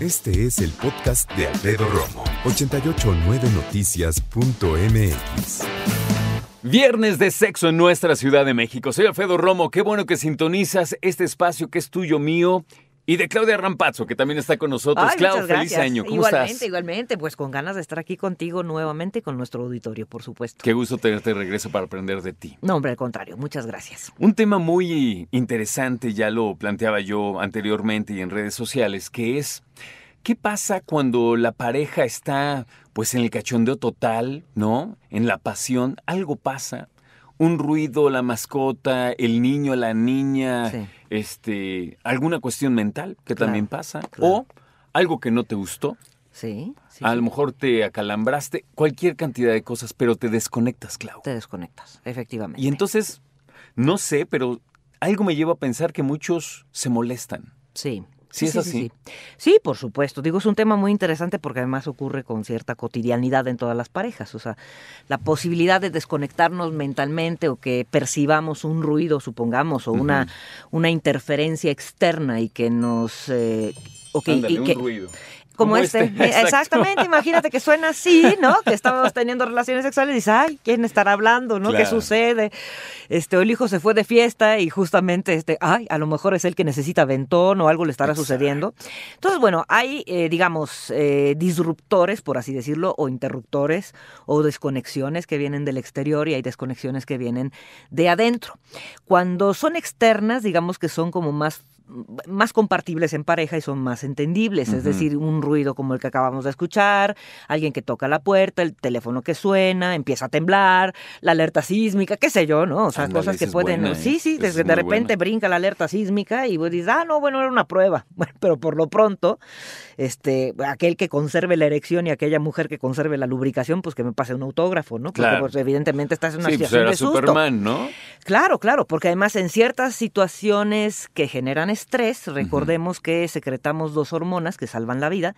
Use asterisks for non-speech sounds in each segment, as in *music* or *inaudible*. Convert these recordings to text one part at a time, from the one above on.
Este es el podcast de Alfredo Romo. 889noticias.mx. Viernes de sexo en nuestra Ciudad de México. Soy Alfredo Romo. Qué bueno que sintonizas este espacio que es tuyo, mío. Y de Claudia Rampazzo, que también está con nosotros. Ay, Clau, feliz año. ¿Cómo igualmente, estás? Igualmente, pues con ganas de estar aquí contigo nuevamente con nuestro auditorio, por supuesto. Qué gusto tenerte de regreso para aprender de ti. No, hombre, al contrario, muchas gracias. Un tema muy interesante, ya lo planteaba yo anteriormente y en redes sociales, que es ¿qué pasa cuando la pareja está pues en el cachondeo total, ¿no? En la pasión, algo pasa. Un ruido, la mascota, el niño, la niña, Sí. Este, alguna cuestión mental que Claro, también pasa, claro. o algo que no te gustó, Sí, sí. a lo mejor te acalambraste, cualquier cantidad de cosas, pero te desconectas, Clau. Te desconectas, efectivamente. Y entonces, no sé, pero algo me lleva a pensar que muchos se molestan. Sí. Sí, es así. Sí, Sí, por supuesto. Digo, es un tema muy interesante porque además ocurre con cierta cotidianidad en todas las parejas. O sea, la posibilidad de desconectarnos mentalmente o que percibamos un ruido, supongamos, o una, una interferencia externa y que nos... eh, o que- Ándale, y un que- ruido. Como, este. *laughs* Exacto. Exactamente, imagínate que suena así, ¿no? Que estamos teniendo relaciones sexuales y dices, ay, ¿quién estará hablando? ¿No? ¿Qué sucede? Este, o el hijo se fue de fiesta y justamente, este, ay, a lo mejor es el que necesita ventón o algo le estará sucediendo. Entonces, bueno, hay, eh, digamos, eh, disruptores, por así decirlo, o interruptores o desconexiones que vienen del exterior y hay desconexiones que vienen de adentro. Cuando son externas, digamos que son como más más compartibles en pareja y son más entendibles, es decir, un ruido como el que acabamos de escuchar, alguien que toca la puerta, el teléfono que suena, empieza a temblar, la alerta sísmica, qué sé yo, ¿no? O sea, cosas que pueden, buena, ¿eh? sí, sí, Esa de, repente buena. brinca la alerta sísmica y vos dices, ah, no, bueno, era una prueba, *laughs* bueno, pero por lo pronto, este, aquel que conserve la erección y aquella mujer que conserve la lubricación, pues que me pase un autógrafo, ¿no? Porque Claro. pues, evidentemente estás en una Sí, pues situación era de susto. Superman, ¿no? Claro, claro, porque además en ciertas situaciones que generan estrés, recordemos que secretamos dos hormonas que salvan la vida,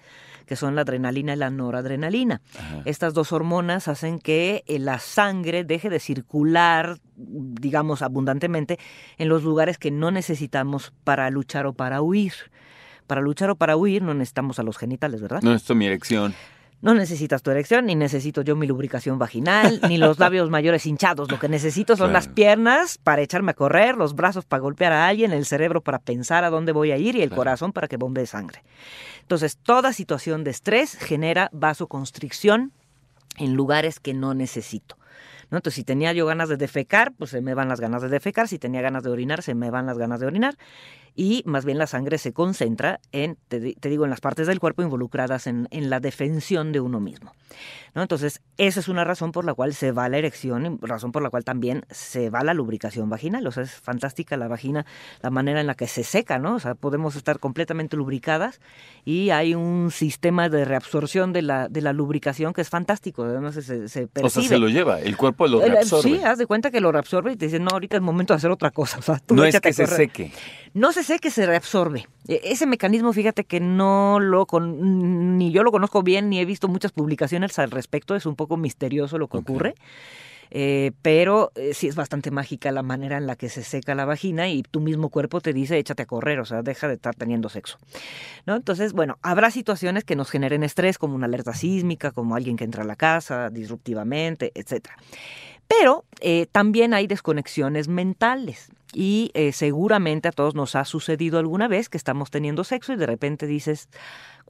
que son la adrenalina y la noradrenalina. Ajá. Estas dos hormonas hacen que eh, la sangre deje de circular, digamos, abundantemente en los lugares que no necesitamos para luchar o para huir. Para luchar o para huir no necesitamos a los genitales, ¿verdad? No, es mi erección. No necesitas tu erección, ni necesito yo mi lubricación vaginal, ni los *laughs* labios mayores hinchados. Lo que necesito son Claro. las piernas para echarme a correr, los brazos para golpear a alguien, el cerebro para pensar a dónde voy a ir y el Claro. corazón para que bombee sangre. Entonces, toda situación de estrés genera vasoconstricción en lugares que no necesito. ¿No? Entonces, si tenía yo ganas de defecar, pues se me van las ganas de defecar. Si tenía ganas de orinar, se me van las ganas de orinar. Y más bien la sangre se concentra en, te, di- te digo, en las partes del cuerpo involucradas en, en la defensión de uno mismo. ¿no? Entonces, esa es una razón por la cual se va la erección, y razón por la cual también se va la lubricación vaginal. O sea, es fantástica la vagina, la manera en la que se seca, ¿no? O sea, podemos estar completamente lubricadas y hay un sistema de reabsorción de la, de la lubricación que es fantástico. Además, se, se O sea, percibe. se lo lleva, el cuerpo lo El- el- reabsorbe. Sí, haz de cuenta que lo reabsorbe y te dice, no, ahorita es momento de hacer otra cosa. *laughs* O sea, tú no es que se correr". seque. No se seque, se reabsorbe. E- Ese mecanismo, fíjate que no lo con, ni yo lo conozco bien, ni he visto muchas publicaciones al respecto. Es un poco misterioso lo que ocurre. Eh, pero eh, sí es bastante mágica la manera en la que se seca la vagina y tu mismo cuerpo te dice échate a correr, o sea, deja de estar teniendo sexo. ¿no? Entonces, bueno, habrá situaciones que nos generen estrés, como una alerta sísmica, como alguien que entra a la casa disruptivamente, etcétera. Pero eh, también hay desconexiones mentales y seguramente a todos nos ha sucedido alguna vez que estamos teniendo sexo y de repente dices,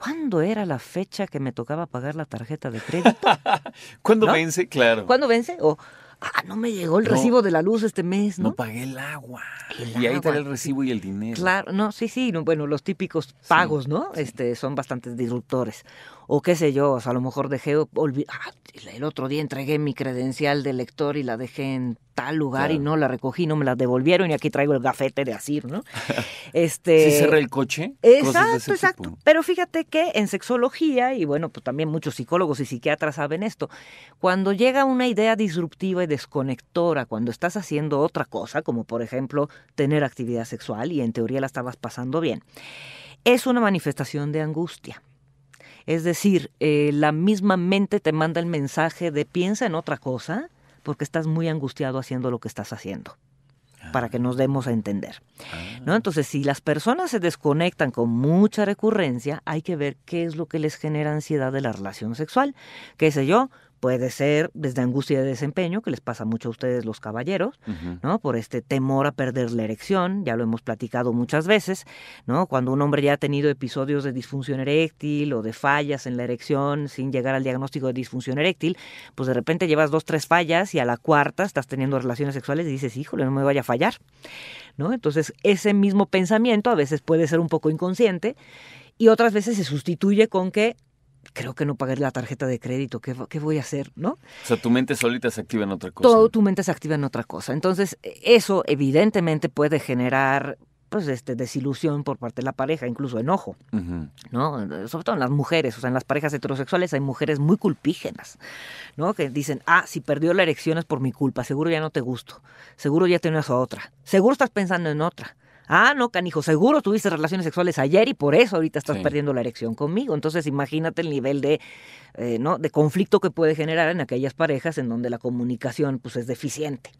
¿cuándo era la fecha que me tocaba pagar la tarjeta de crédito? *laughs* ¿Cuándo ¿No? vence? Claro. ¿Cuándo vence? O, Ah, no me llegó el No. recibo de la luz este mes, No ¿no? pagué el agua. El y ahí agua. el recibo y el dinero. Claro, no, sí, sí, no, bueno, los típicos pagos, ¿no? Este, son bastante disruptores. O qué sé yo, o sea, a lo mejor dejé, ah, el otro día entregué mi credencial de lector y la dejé en tal lugar y no la recogí, no me la devolvieron y aquí traigo el gafete de Asir, ¿no? *laughs* Este, ¿Sí cerré el coche? Exacto, exacto. tipo. Pero fíjate que en sexología, y bueno, pues también muchos psicólogos y psiquiatras saben esto, cuando llega una idea disruptiva y desconectora, cuando estás haciendo otra cosa, como por ejemplo tener actividad sexual y en teoría la estabas pasando bien, es una manifestación de angustia. Es decir, eh, la misma mente te manda el mensaje de piensa en otra cosa porque estás muy angustiado haciendo lo que estás haciendo, para que nos demos a entender. ¿no? Entonces, si las personas se desconectan con mucha recurrencia, hay que ver qué es lo que les genera ansiedad de la relación sexual. ¿Qué sé yo? Puede ser desde angustia de desempeño, que les pasa mucho a ustedes los caballeros. ¿no? Por este temor a perder la erección, ya lo hemos platicado muchas veces, ¿no? Cuando un hombre ya ha tenido episodios de disfunción eréctil o de fallas en la erección sin llegar al diagnóstico de disfunción eréctil, pues de repente llevas dos, tres fallas y a la cuarta estás teniendo relaciones sexuales y dices, híjole, no me vaya a fallar, ¿no? Entonces, ese mismo pensamiento a veces puede ser un poco inconsciente y otras veces se sustituye con que creo que no pagué la tarjeta de crédito, ¿qué, qué voy a hacer, no? O sea, tu mente solita se activa en otra cosa. todo tu mente se activa en otra cosa. Entonces, eso evidentemente puede generar pues este desilusión por parte de la pareja, incluso enojo. ¿no? Sobre todo en las mujeres, o sea, en las parejas heterosexuales hay mujeres muy culpígenas, ¿no? Que dicen, "Ah, si perdió la erección es por mi culpa, seguro ya no te gusto. Seguro ya tienes a otra. Seguro estás pensando en otra." Ah, no, canijo, seguro tuviste relaciones sexuales ayer y por eso ahorita estás Sí. perdiendo la erección conmigo. Entonces, imagínate el nivel de, eh, ¿no? de conflicto que puede generar en aquellas parejas en donde la comunicación pues, es deficiente.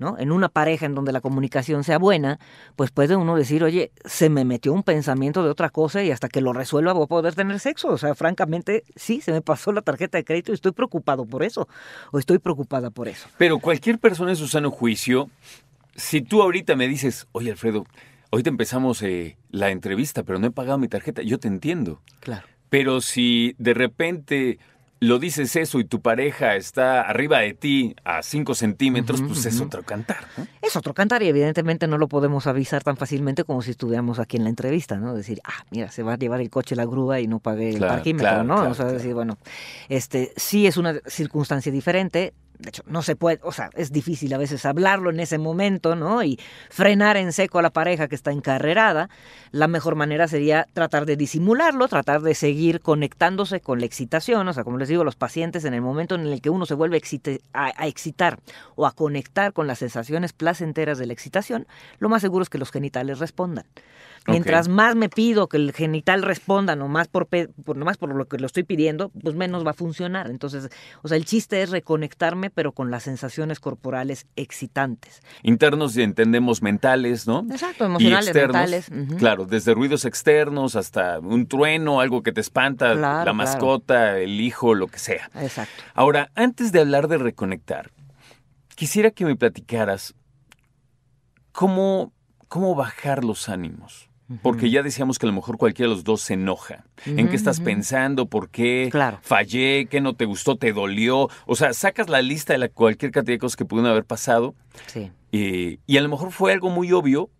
¿no? En una pareja en donde la comunicación sea buena, pues puede uno decir, oye, se me metió un pensamiento de otra cosa y hasta que lo resuelva voy a poder tener sexo. O sea, francamente, sí, se me pasó la tarjeta de crédito y estoy preocupado por eso. O estoy preocupada por eso. Pero cualquier persona en su sano juicio, si tú ahorita me dices, oye Alfredo, ahorita empezamos eh, la entrevista, pero no he pagado mi tarjeta, yo te entiendo. Claro. Pero si de repente lo dices eso y tu pareja está arriba de ti a 5 centímetros, pues es otro cantar, ¿no? Es otro cantar y evidentemente no lo podemos avisar tan fácilmente como si estuviéramos aquí en la entrevista, ¿no? Decir, ah, mira, se va a llevar el coche la grúa y no pagué el Claro, parquímetro, claro, ¿no? claro, o sea, decir, bueno, este, sí es una circunstancia diferente. De hecho, no se puede, o sea, es difícil a veces hablarlo en ese momento, ¿no? Y frenar en seco a la pareja que está encarrerada. La mejor manera sería tratar de disimularlo, tratar de seguir conectándose con la excitación. O sea, como les digo, los pacientes en el momento en el que uno se vuelve excite- a, a excitar o a conectar con las sensaciones placenteras de la excitación, lo más seguro es que los genitales respondan. Mientras más me pido que el genital responda, nomás por, por, nomás por lo que lo estoy pidiendo, pues menos va a funcionar. Entonces, o sea, el chiste es reconectarme, pero con las sensaciones corporales excitantes. Internos y entendemos mentales, ¿no? Exacto, Y emocionales, externos, mentales. Claro, desde ruidos externos hasta un trueno, algo que te espanta, Claro, la claro. mascota, el hijo, lo que sea. Exacto. Ahora, antes de hablar de reconectar, quisiera que me platicaras cómo, cómo bajar los ánimos. Porque ya decíamos que a lo mejor cualquiera de los dos se enoja. ¿En qué estás pensando? ¿Por qué Claro. fallé? ¿Qué no te gustó? ¿Te dolió? O sea, sacas la lista de la, cualquier cantidad de cosas que pudieron haber pasado Sí. eh, y a lo mejor fue algo muy obvio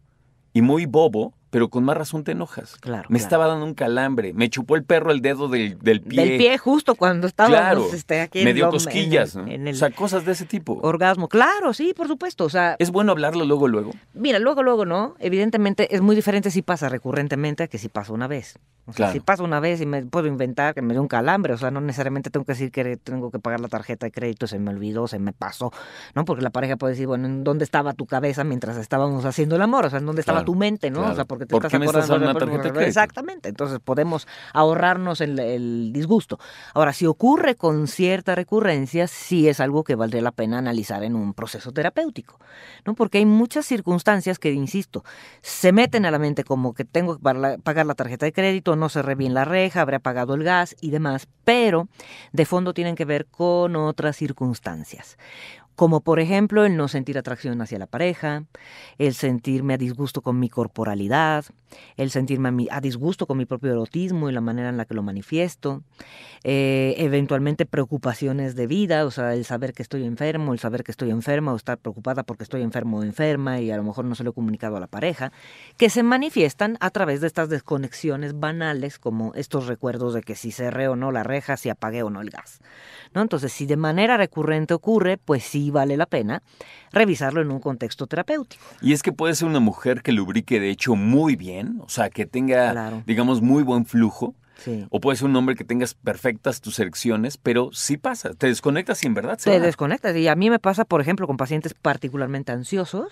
y muy bobo, pero con más razón te enojas. Claro, Me claro. estaba dando un calambre, me chupó el perro el dedo del, del pie. Del pie justo cuando estábamos Claro, este, aquí me dio en cosquillas, el- ¿no? en el O sea, cosas de ese tipo. orgasmo. Claro, sí, por supuesto. O sea, ¿Es bueno hablarlo luego, luego? Mira, luego, luego, ¿no? Evidentemente es muy diferente si pasa recurrentemente a que si pasa una vez. O sea, Claro. si pasa una vez y me puedo inventar que me dio un calambre, o sea, no necesariamente tengo que decir que tengo que pagar la tarjeta de crédito, se me olvidó, se me pasó, ¿no? Porque la pareja puede decir, bueno, ¿en dónde estaba tu cabeza mientras estábamos haciendo el amor? O sea, ¿en dónde estaba tu mente, no? O sea, porque te ¿Por estás qué me estás acordando dando de- una tarjeta de crédito? Exactamente, entonces podemos ahorrarnos el, el disgusto. Ahora, si ocurre con cierta recurrencia, sí es algo que valdría la pena analizar en un proceso terapéutico, ¿no? Porque hay muchas circunstancias que, insisto, se meten a la mente como que tengo que pagar la- tarjeta de crédito, no cerré bien la reja, habré apagado el gas y demás, pero de fondo tienen que ver con otras circunstancias como por ejemplo el no sentir atracción hacia la pareja, el sentirme a disgusto con mi corporalidad, el sentirme a, disgusto con mi propio erotismo y la manera en la que lo manifiesto, eh, eventualmente preocupaciones de vida, o sea, el saber que estoy enfermo, el saber que estoy enferma o estar preocupada porque estoy enfermo o enferma y a lo mejor no se lo he comunicado a la pareja, que se manifiestan a través de estas desconexiones banales como estos recuerdos de que si cerré o no la reja, si apagué o no el gas. ¿no? Entonces, si de manera recurrente ocurre, pues sí vale la pena revisarlo en un contexto terapéutico. Y es que puede ser una mujer que lubrique de hecho muy bien, o sea, que tenga, Claro. digamos, muy buen flujo. Sí. O puede ser un hombre que tengas perfectas tus erecciones, pero sí pasa, te desconectas y en verdad se te va. desconectas. Y a mí me pasa, por ejemplo, con pacientes particularmente ansiosos,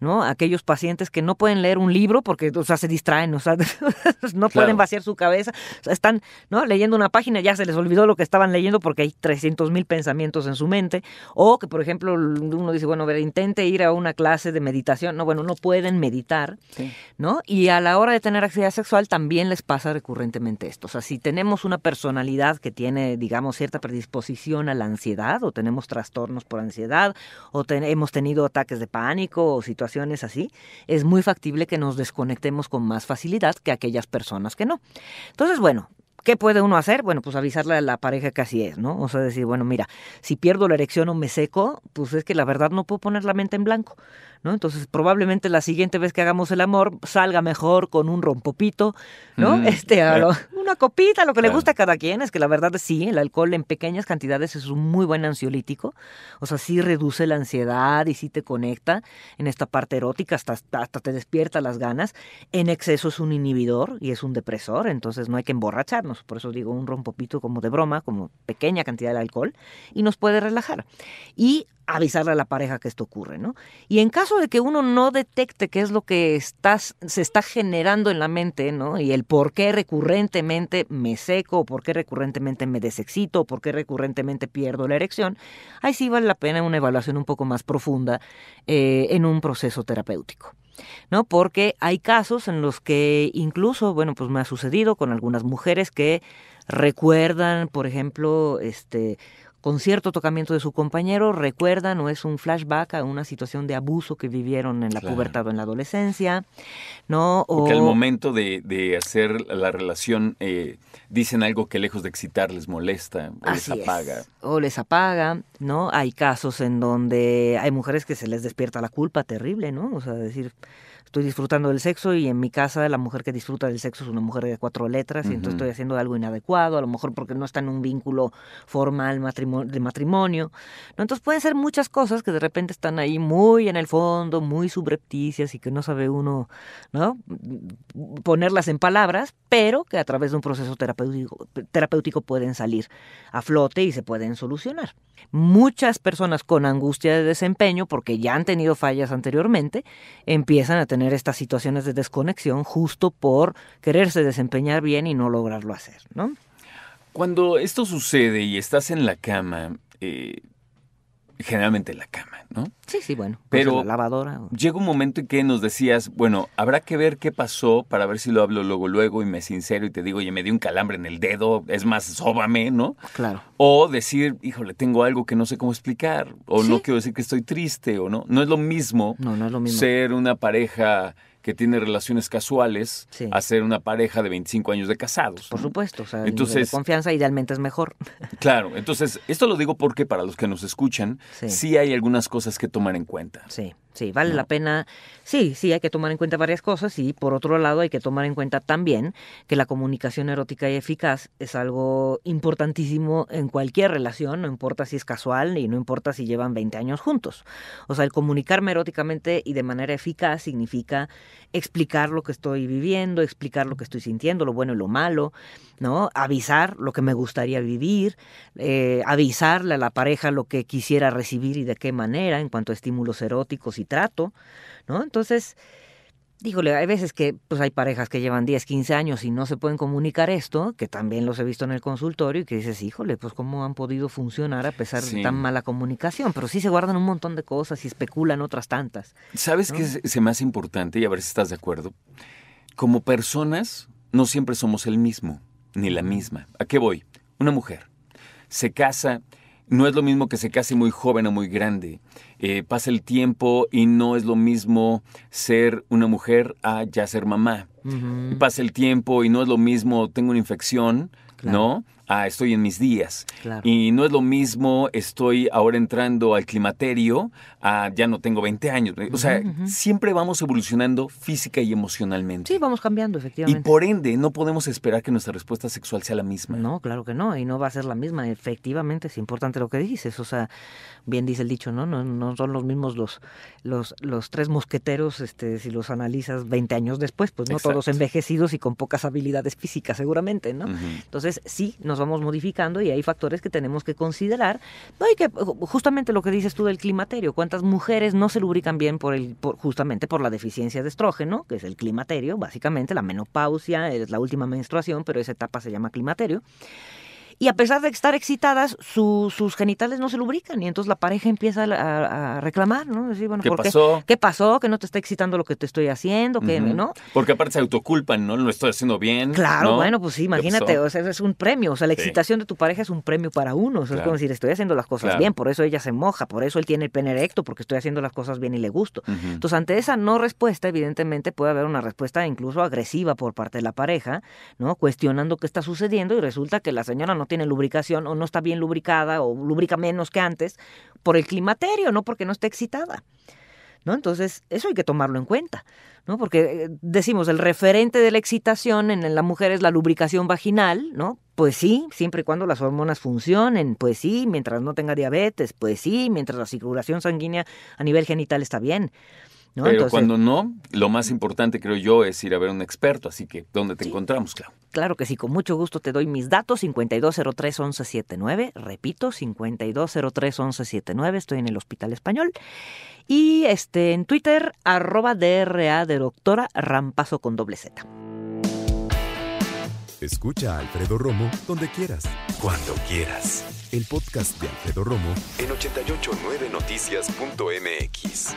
¿no? Aquellos pacientes que no pueden leer un libro porque, o sea, se distraen, o sea, *laughs* no pueden vaciar su cabeza, o sea, están, ¿no? Leyendo una página, ya se les olvidó lo que estaban leyendo porque hay 300 mil pensamientos en su mente, o que, por ejemplo, uno dice, bueno, a ver, intente ir a una clase de meditación, no, bueno, no pueden meditar, Sí. ¿no? Y a la hora de tener actividad sexual también les pasa recurrentemente esto. O sea, si tenemos una personalidad que tiene, digamos, cierta predisposición a la ansiedad, o tenemos trastornos por ansiedad, o ten- hemos tenido ataques de pánico o situaciones así, es muy factible que nos desconectemos con más facilidad que aquellas personas que no. Entonces, bueno. ¿Qué puede uno hacer? Bueno, pues avisarle a la pareja que así es, ¿no? O sea, decir, bueno, mira, si pierdo la erección o me seco, pues es que la verdad no puedo poner la mente en blanco, ¿no? Entonces, probablemente la siguiente vez que hagamos el amor salga mejor con un rompopito, ¿no? Mm, *laughs* este, a lo- una copita, lo que le gusta a cada quien, es que la verdad sí, el alcohol en pequeñas cantidades es un muy buen ansiolítico, o sea, sí reduce la ansiedad y sí te conecta en esta parte erótica, hasta, hasta te despierta las ganas. En exceso es un inhibidor y es un depresor, entonces no hay que emborracharnos, por eso digo un rompopito como de broma, como pequeña cantidad de alcohol, y nos puede relajar. Y avisarle a la pareja que esto ocurre, ¿no? Y en caso de que uno no detecte qué es lo que estás, se está generando en la mente, ¿no? Y el por qué recurrentemente me seco, o por qué recurrentemente me desexcito, o por qué recurrentemente pierdo la erección, ahí sí vale la pena una evaluación un poco más profunda eh, en un proceso terapéutico. ¿no? Porque hay casos en los que incluso, bueno, pues me ha sucedido con algunas mujeres que recuerdan, por ejemplo, este con cierto tocamiento de su compañero, recuerdan o es un flashback a una situación de abuso que vivieron en la Claro. pubertad o en la adolescencia, ¿no? O O que al momento de, de hacer la relación eh, dicen algo que lejos de excitar les molesta o les es. apaga. O les apaga, ¿no? Hay casos en donde hay mujeres que se les despierta la culpa terrible, ¿no? O sea, decir, estoy disfrutando del sexo y en mi casa la mujer que disfruta del sexo es una mujer de cuatro letras y entonces estoy haciendo algo inadecuado, a lo mejor porque no está en un vínculo formal de matrimonio, ¿no? Entonces pueden ser muchas cosas que de repente están ahí muy en el fondo, muy subrepticias y que no sabe uno, ¿no? Ponerlas en palabras, pero que a través de un proceso terapéutico, terapéutico pueden salir a flote y se pueden solucionar. Muchas personas con angustia de desempeño, porque ya han tenido fallas anteriormente, empiezan a tener estas situaciones de desconexión justo por quererse desempeñar bien y no lograrlo hacer, ¿no? Cuando esto sucede y estás en la cama, eh, generalmente en la cama, ¿no? Sí, sí, bueno. pues Pero- en la lavadora. o- Llega un momento en que nos decías, bueno, habrá que ver qué pasó para ver si lo hablo luego, luego y me sincero y te digo, oye, me dio un calambre en el dedo, es más, sóbame, ¿no? Claro. O decir, híjole, tengo algo que no sé cómo explicar, o no quiero decir que estoy triste, o no. No es lo mismo No, no es lo mismo. ser una pareja que tiene relaciones casuales Sí. a ser una pareja de 25 años de casados. Por ¿no? supuesto, o sea, Entonces- confianza idealmente es mejor. *laughs* Claro, entonces, esto lo digo porque para los que nos escuchan, Sí. sí, hay algunas cosas que tomar en cuenta. Sí, sí, vale ¿No? la pena. Sí, sí, hay que tomar en cuenta varias cosas y por otro lado hay que tomar en cuenta también que la comunicación erótica y eficaz es algo importantísimo en cualquier relación, no importa si es casual y no importa si llevan 20 años juntos. O sea, el comunicarme eróticamente y de manera eficaz significa explicar lo que estoy viviendo, explicar lo que estoy sintiendo, lo bueno y lo malo, ¿no? Avisar lo que me gustaría vivir, eh, avisarle a la pareja lo que quisiera recibir y de qué manera en cuanto a estímulos eróticos y trato, ¿no? Entonces, díjole, hay veces que pues hay parejas que llevan 10, 15 años y no se pueden comunicar esto, que también los he visto en el consultorio y que dices, híjole, pues cómo han podido funcionar a pesar Sí. de tan mala comunicación, pero sí se guardan un montón de cosas y especulan otras tantas. ¿Sabes qué es, se me hace importante? Y a ver si estás de acuerdo. Como personas, no siempre somos el mismo, ni la misma. ¿A qué voy? Una mujer se casa no es lo mismo que se case muy joven o muy grande. Eh, pasa el tiempo y no es lo mismo ser una mujer a ya ser mamá. Pasa el tiempo y no es lo mismo tengo una infección, ¿no? Ah, estoy en mis días. Y no es lo mismo, estoy ahora entrando al climaterio, ah, ya no tengo 20 años. O sea, siempre vamos evolucionando física y emocionalmente. Sí, vamos cambiando, efectivamente. Y por ende, no podemos esperar que nuestra respuesta sexual sea la misma. No, claro que no, y no va a ser la misma. Efectivamente, es importante lo que dices. O sea, bien dice el dicho, ¿no? No, no son los mismos los, los, los tres mosqueteros, este, si los analizas 20 años después, pues no todos envejecidos y con pocas habilidades físicas, seguramente, ¿no? Entonces, sí, nos vamos modificando y hay factores que tenemos que considerar. No, y que justamente lo que dices tú del climaterio, cuántas mujeres no se lubrican bien por el, justamente por la deficiencia de estrógeno, que es el climaterio, básicamente, la menopausia, es la última menstruación, pero esa etapa se llama climaterio y a pesar de estar excitadas, sus genitales no se lubrican y entonces la pareja empieza a, reclamar, ¿no? Decir, bueno, ¿Qué pasó? Qué? pasó? Que no te está excitando lo que te estoy haciendo, que ¿no? Porque aparte se autoculpan, ¿no? Lo estoy haciendo bien. Claro, bueno, pues sí, imagínate, o sea, es un premio, o sea, la excitación de tu pareja es un premio para uno, o sea, es como decir, estoy haciendo las cosas bien, por eso ella se moja, por eso él tiene el pene erecto, porque estoy haciendo las cosas bien y le gusto. Entonces, ante esa no respuesta, evidentemente puede haber una respuesta incluso agresiva por parte de la pareja, ¿no? Cuestionando qué está sucediendo y resulta que la señora no tiene lubricación o no está bien lubricada o lubrica menos que antes por el climaterio, no porque no esté excitada. ¿No? Entonces, eso hay que tomarlo en cuenta, ¿no? Porque eh, decimos, el referente de la excitación en la mujer es la lubricación vaginal, ¿no? Pues sí, siempre y cuando las hormonas funcionen, pues sí, mientras no tenga diabetes, pues sí, mientras la circulación sanguínea a nivel genital está bien. Pero cuando no, lo más importante creo yo es ir a ver a un experto, así que ¿dónde te encontramos, Clau? Claro que sí, con mucho gusto te doy mis datos, 5203-1179, repito, 5203-1179, estoy en el Hospital Español. Y este en Twitter, arroba DRA de doctora Rampazo con doble Z. Escucha a Alfredo Romo donde quieras, cuando quieras. El podcast de Alfredo Romo en 889noticias.mx.